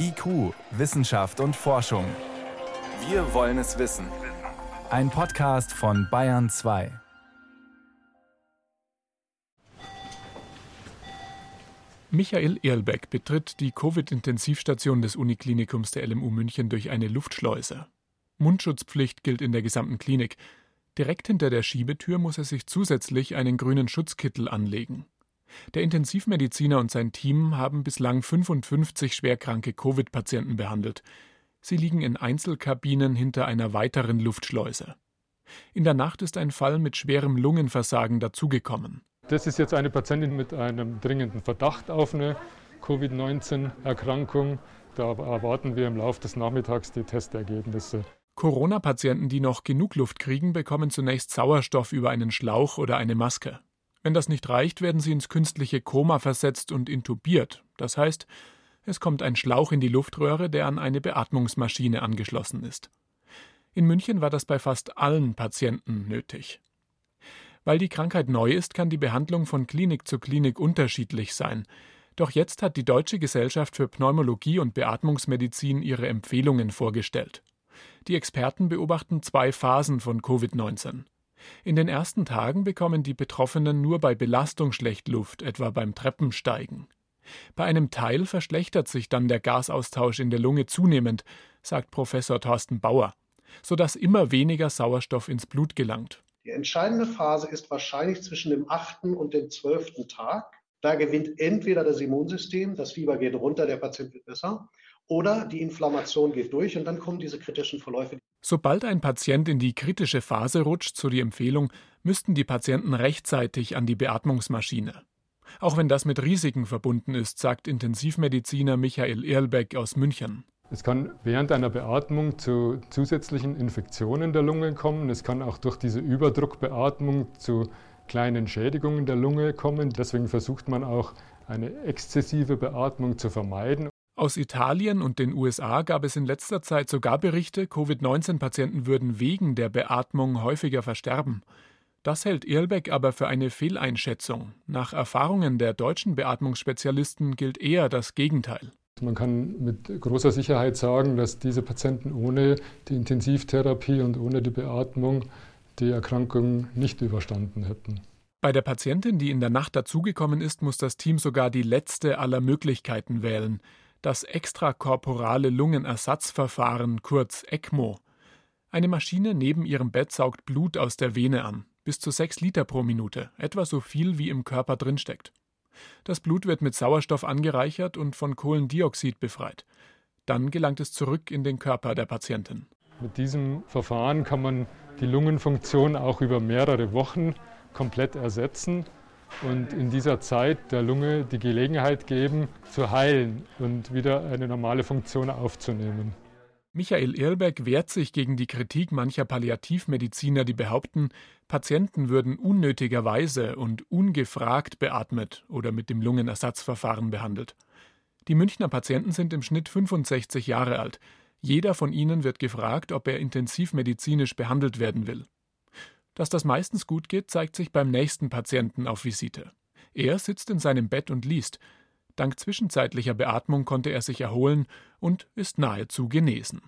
IQ, Wissenschaft und Forschung. Wir wollen es wissen. Ein Podcast von Bayern 2. Michael Erlbeck betritt die Covid-Intensivstation des Uniklinikums der LMU München durch eine Luftschleuse. Mundschutzpflicht gilt in der gesamten Klinik. Direkt hinter der Schiebetür muss er sich zusätzlich einen grünen Schutzkittel anlegen. Der Intensivmediziner und sein Team haben bislang 55 schwerkranke Covid-Patienten behandelt. Sie liegen in Einzelkabinen hinter einer weiteren Luftschleuse. In der Nacht ist ein Fall mit schwerem Lungenversagen dazugekommen. Das ist jetzt eine Patientin mit einem dringenden Verdacht auf eine Covid-19-Erkrankung. Da erwarten wir im Laufe des Nachmittags die Testergebnisse. Corona-Patienten, die noch genug Luft kriegen, bekommen zunächst Sauerstoff über einen Schlauch oder eine Maske. Wenn das nicht reicht, werden sie ins künstliche Koma versetzt und intubiert. Das heißt, es kommt ein Schlauch in die Luftröhre, der an eine Beatmungsmaschine angeschlossen ist. In München war das bei fast allen Patienten nötig. Weil die Krankheit neu ist, kann die Behandlung von Klinik zu Klinik unterschiedlich sein. Doch jetzt hat die Deutsche Gesellschaft für Pneumologie und Beatmungsmedizin ihre Empfehlungen vorgestellt. Die Experten beobachten zwei Phasen von Covid-19. In den ersten Tagen bekommen die Betroffenen nur bei Belastung schlecht Luft, etwa beim Treppensteigen. Bei einem Teil verschlechtert sich dann der Gasaustausch in der Lunge zunehmend, sagt Professor Thorsten Bauer, sodass immer weniger Sauerstoff ins Blut gelangt. Die entscheidende Phase ist wahrscheinlich zwischen dem achten und dem zwölften Tag. Da gewinnt entweder das Immunsystem, das Fieber geht runter, der Patient wird besser, oder die Inflammation geht durch und dann kommen diese kritischen Verläufe. Sobald ein Patient in die kritische Phase rutscht, so die Empfehlung, müssten die Patienten rechtzeitig an die Beatmungsmaschine. Auch wenn das mit Risiken verbunden ist, sagt Intensivmediziner Michael Erlbeck aus München. Es kann während einer Beatmung zu zusätzlichen Infektionen der Lunge kommen. Es kann auch durch diese Überdruckbeatmung zu kleinen Schädigungen der Lunge kommen. Deswegen versucht man auch eine exzessive Beatmung zu vermeiden. Aus Italien und den USA gab es in letzter Zeit sogar Berichte, Covid-19-Patienten würden wegen der Beatmung häufiger versterben. Das hält Irlbeck aber für eine Fehleinschätzung. Nach Erfahrungen der deutschen Beatmungsspezialisten gilt eher das Gegenteil. Man kann mit großer Sicherheit sagen, dass diese Patienten ohne die Intensivtherapie und ohne die Beatmung die Erkrankung nicht überstanden hätten. Bei der Patientin, die in der Nacht dazugekommen ist, muss das Team sogar die letzte aller Möglichkeiten wählen das extrakorporale Lungenersatzverfahren, kurz ECMO. Eine Maschine neben ihrem Bett saugt Blut aus der Vene an, bis zu sechs Liter pro Minute, etwa so viel wie im Körper drinsteckt. Das Blut wird mit Sauerstoff angereichert und von Kohlendioxid befreit. Dann gelangt es zurück in den Körper der Patientin. Mit diesem Verfahren kann man die Lungenfunktion auch über mehrere Wochen komplett ersetzen und in dieser Zeit der Lunge die Gelegenheit geben, zu heilen und wieder eine normale Funktion aufzunehmen. Michael Irlbeck wehrt sich gegen die Kritik mancher Palliativmediziner, die behaupten, Patienten würden unnötigerweise und ungefragt beatmet oder mit dem Lungenersatzverfahren behandelt. Die Münchner Patienten sind im Schnitt 65 Jahre alt. Jeder von ihnen wird gefragt, ob er intensivmedizinisch behandelt werden will. Dass das meistens gut geht, zeigt sich beim nächsten Patienten auf Visite. Er sitzt in seinem Bett und liest. Dank zwischenzeitlicher Beatmung konnte er sich erholen und ist nahezu genesen.